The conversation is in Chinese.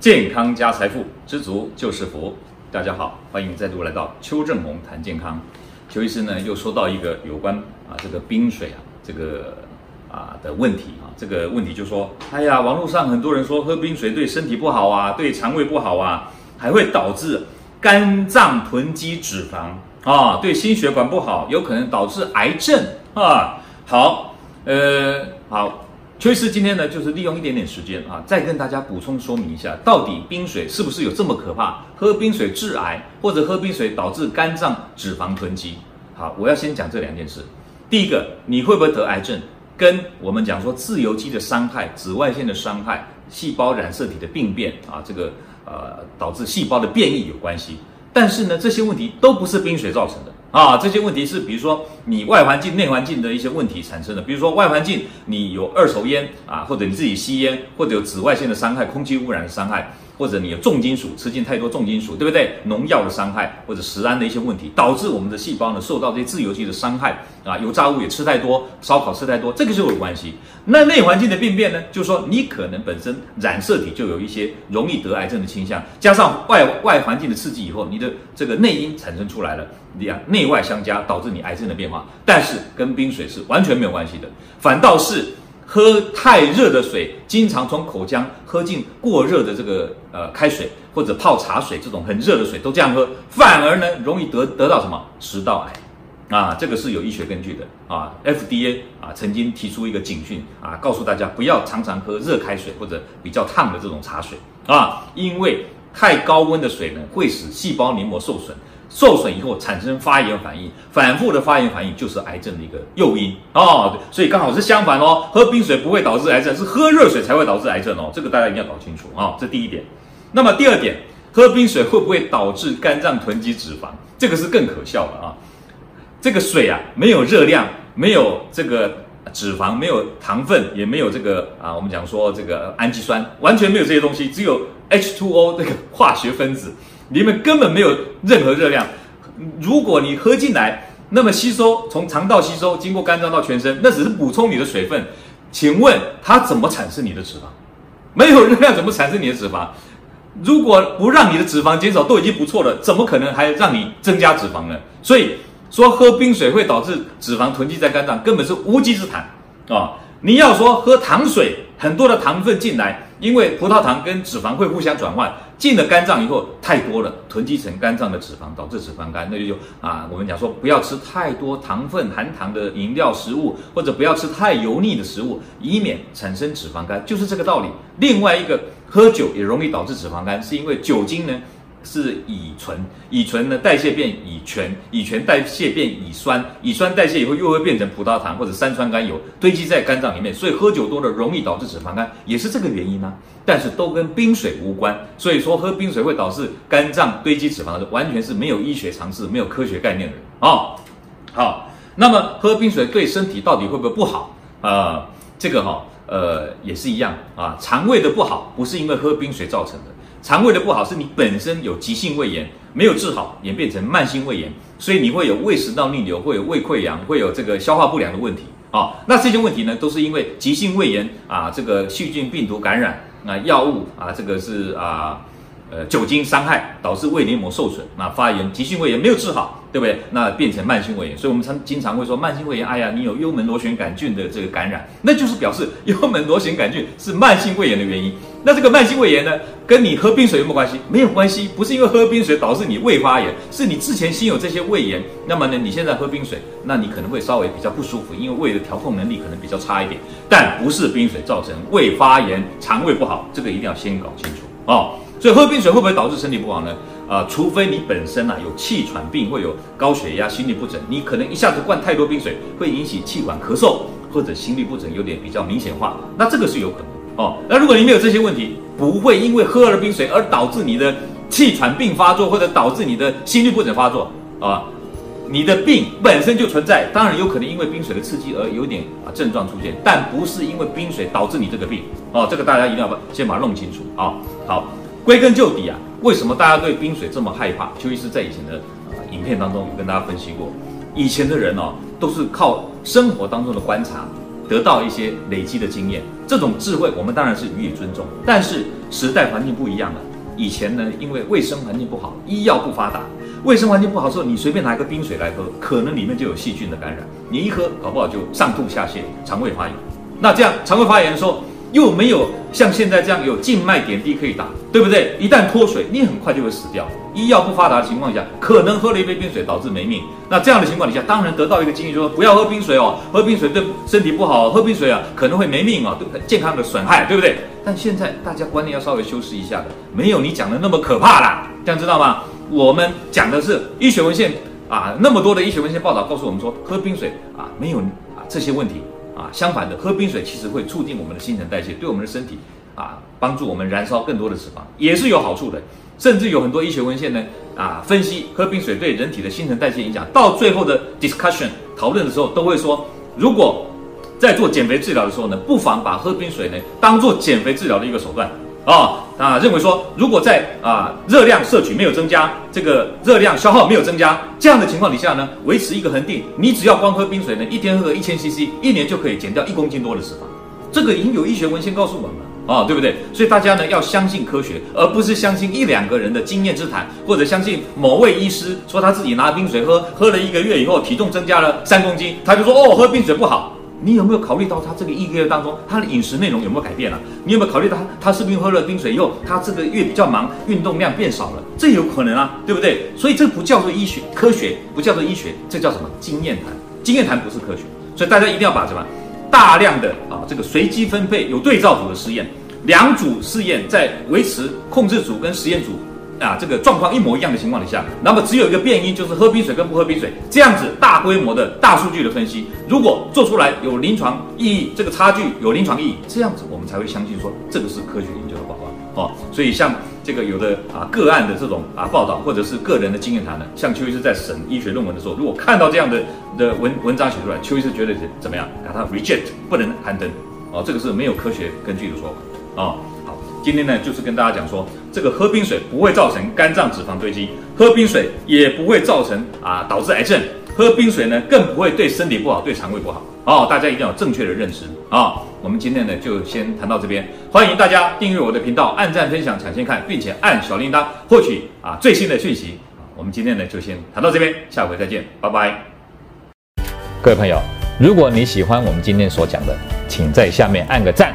健康加财富，知足就是福。大家好，欢迎再度来到邱正红谈健康。邱医师呢又说到一个有关啊这个冰水啊这个啊的问题啊，这个问题就说，哎呀，网络上很多人说喝冰水对身体不好啊，对肠胃不好啊，还会导致肝脏囤积脂肪啊，对心血管不好，有可能导致癌症啊。好，呃，好。崔医师今天呢，就是利用一点点时间啊，再跟大家补充说明一下，到底冰水是不是有这么可怕？喝冰水致癌，或者喝冰水导致肝脏脂肪囤积？好，我要先讲这两件事。第一个，你会不会得癌症，跟我们讲说自由基的伤害、紫外线的伤害、细胞染色体的病变啊，这个呃导致细胞的变异有关系。但是呢，这些问题都不是冰水造成的。啊，这些问题是比如说你外环境、内环境的一些问题产生的，比如说外环境你有二手烟啊，或者你自己吸烟，或者有紫外线的伤害、空气污染的伤害，或者你有重金属吃进太多重金属，对不对？农药的伤害或者食安的一些问题，导致我们的细胞呢受到这些自由基的伤害啊，油炸物也吃太多，烧烤吃太多，这个就有关系。那内环境的病变呢，就是说你可能本身染色体就有一些容易得癌症的倾向，加上外外环境的刺激以后，你的这个内因产生出来了。两内外相加，导致你癌症的变化，但是跟冰水是完全没有关系的，反倒是喝太热的水，经常从口腔喝进过热的这个呃开水或者泡茶水这种很热的水都这样喝，反而呢容易得得到什么？食道癌。啊，这个是有医学根据的。啊，FDA 啊曾经提出一个警讯啊，告诉大家不要常常喝热开水或者比较烫的这种茶水。啊，因为太高温的水呢会使细胞黏膜受损。受损以后产生发炎反应，反复的发炎反应就是癌症的一个诱因哦。所以刚好是相反哦，喝冰水不会导致癌症，是喝热水才会导致癌症哦。这个大家一定要搞清楚啊、哦，这第一点。那么第二点，喝冰水会不会导致肝脏囤积脂肪？这个是更可笑的啊。这个水啊，没有热量，没有这个脂肪，没有糖分，也没有这个啊，我们讲说这个氨基酸，完全没有这些东西，只有 H2O 这个化学分子。里面根本没有任何热量，如果你喝进来，那么吸收从肠道吸收，经过肝脏到全身，那只是补充你的水分。请问它怎么产生你的脂肪？没有热量怎么产生你的脂肪？如果不让你的脂肪减少都已经不错了，怎么可能还让你增加脂肪呢？所以说喝冰水会导致脂肪囤积在肝脏，根本是无稽之谈啊、你要说喝糖水，很多的糖分进来。因为葡萄糖跟脂肪会互相转换，进了肝脏以后太多了，囤积成肝脏的脂肪，导致脂肪肝。那就就啊，我们讲说不要吃太多糖分含糖的饮料食物，或者不要吃太油腻的食物，以免产生脂肪肝，就是这个道理。另外一个，喝酒也容易导致脂肪肝，是因为酒精呢。是乙醇，乙醇呢代谢变乙醛，乙醛代谢变乙酸，乙酸代谢以后又会变成葡萄糖或者三酸甘油堆积在肝脏里面，所以喝酒多了容易导致脂肪肝，也是这个原因呢、但是都跟冰水无关，所以说喝冰水会导致肝脏堆积脂肪的，完全是没有医学常识、没有科学概念的啊、好，那么喝冰水对身体到底会不会不好？啊、这个哈、呃，也是一样啊，肠胃的不好不是因为喝冰水造成的。肠胃的不好是你本身有急性胃炎，没有治好，演变成慢性胃炎，所以你会有胃食道逆流，会有胃溃疡，会有这个消化不良的问题啊、那这些问题呢，都是因为急性胃炎啊，这个细菌病毒感染啊，药物啊，这个是啊，呃，酒精伤害导致胃黏膜受损，那发炎，急性胃炎没有治好。对不对？那变成慢性胃炎，所以我们常经常会说慢性胃炎。哎呀，你有幽门螺旋杆菌的这个感染，那就是表示幽门螺旋杆菌是慢性胃炎的原因。那这个慢性胃炎呢，跟你喝冰水有没有关系？没有关系，不是因为喝冰水导致你胃发炎，是你之前先有这些胃炎。那么呢，你现在喝冰水，那你可能会稍微比较不舒服，因为胃的调控能力可能比较差一点。但不是冰水造成胃发炎、肠胃不好，这个一定要先搞清楚哦。所以喝冰水会不会导致身体不好呢？啊、除非你本身啊有气喘病，会有高血压、心律不整，你可能一下子灌太多冰水，会引起气管咳嗽或者心律不整，有点比较明显化，那这个是有可能哦。那如果你没有这些问题，不会因为喝了冰水而导致你的气喘病发作，或者导致你的心律不整发作啊，你的病本身就存在，当然有可能因为冰水的刺激而有点啊症状出现，但不是因为冰水导致你这个病哦，这个大家一定要把先把它弄清楚啊。好。归根究底啊，为什么大家对冰水这么害怕？邱医师在以前的影片当中有跟大家分析过，以前的人哦都是靠生活当中的观察，得到一些累积的经验，这种智慧我们当然是予以尊重。但是时代环境不一样了，以前呢，因为卫生环境不好，医药不发达，卫生环境不好的时候，你随便拿一个冰水来喝，可能里面就有细菌的感染，你一喝搞不好就上吐下泻，肠胃发炎。那这样肠胃发炎的时候，又没有像现在这样有静脉点滴可以打，对不对？一旦脱水，你很快就会死掉。医药不发达的情况下，可能喝了一杯冰水导致没命。那这样的情况底下，当然得到一个经验，说不要喝冰水哦，喝冰水对身体不好，喝冰水啊可能会没命哦，对健康的损害，对不对？但现在大家观念要稍微修饰一下的，没有你讲的那么可怕啦，这样知道吗？我们讲的是医学文献啊，那么多的医学文献报道告诉我们说，喝冰水啊没有啊这些问题。啊，相反的，喝冰水其实会促进我们的新陈代谢，对我们的身体啊，帮助我们燃烧更多的脂肪，也是有好处的。甚至有很多医学文献呢，啊，分析喝冰水对人体的新陈代谢影响。到最后的 discussion 讨论的时候，都会说，如果在做减肥治疗的时候呢，不妨把喝冰水呢当做减肥治疗的一个手段。啊啊，认为说，如果在啊热量摄取没有增加，这个热量消耗没有增加，这样的情况底下呢，维持一个恒定，你只要光喝冰水呢，一天喝个一千 CC，一年就可以减掉一公斤多的脂肪。这个已经有医学文献告诉我们了啊，对不对？所以大家呢要相信科学，而不是相信一两个人的经验之谈，或者相信某位医师说他自己拿冰水喝，喝了一个月以后体重增加了三公斤，他就说哦，喝冰水不好。你有没有考虑到他这个一个月当中，他的饮食内容有没有改变了？你有没有考虑到他，他是不是喝了冰水以后，他这个月比较忙，运动量变少了？这有可能啊，对不对？所以这不叫做医学科学，不叫做医学，这叫什么？经验谈。经验谈不是科学，所以大家一定要把什么？大量的啊，这个随机分配有对照组的实验，两组试验在维持控制组跟实验组。啊，这个状况一模一样的情况底下，那么只有一个变因，就是喝冰水跟不喝冰水，这样子大规模的大数据的分析，如果做出来有临床意义，这个差距有临床意义，这样子我们才会相信说这个是科学研究的报告哦。所以像这个有的啊个案的这种啊报道，或者是个人的经验谈呢，像邱医师在审医学论文的时候，如果看到这样的的文文章写出来，邱医师觉得怎么样？把它 reject 不能刊登哦，这个是没有科学根据的说法哦。今天呢，就是跟大家讲说，这个喝冰水不会造成肝脏脂肪堆积，喝冰水也不会造成啊导致癌症，喝冰水呢更不会对身体不好，对肠胃不好。哦，大家一定要有正确的认识啊、我们今天呢就先谈到这边，欢迎大家订阅我的频道，按赞、分享、抢先看，并且按小铃铛获取啊最新的讯息。我们今天呢就先谈到这边，下回再见，拜拜。各位朋友，如果你喜欢我们今天所讲的，请在下面按个赞。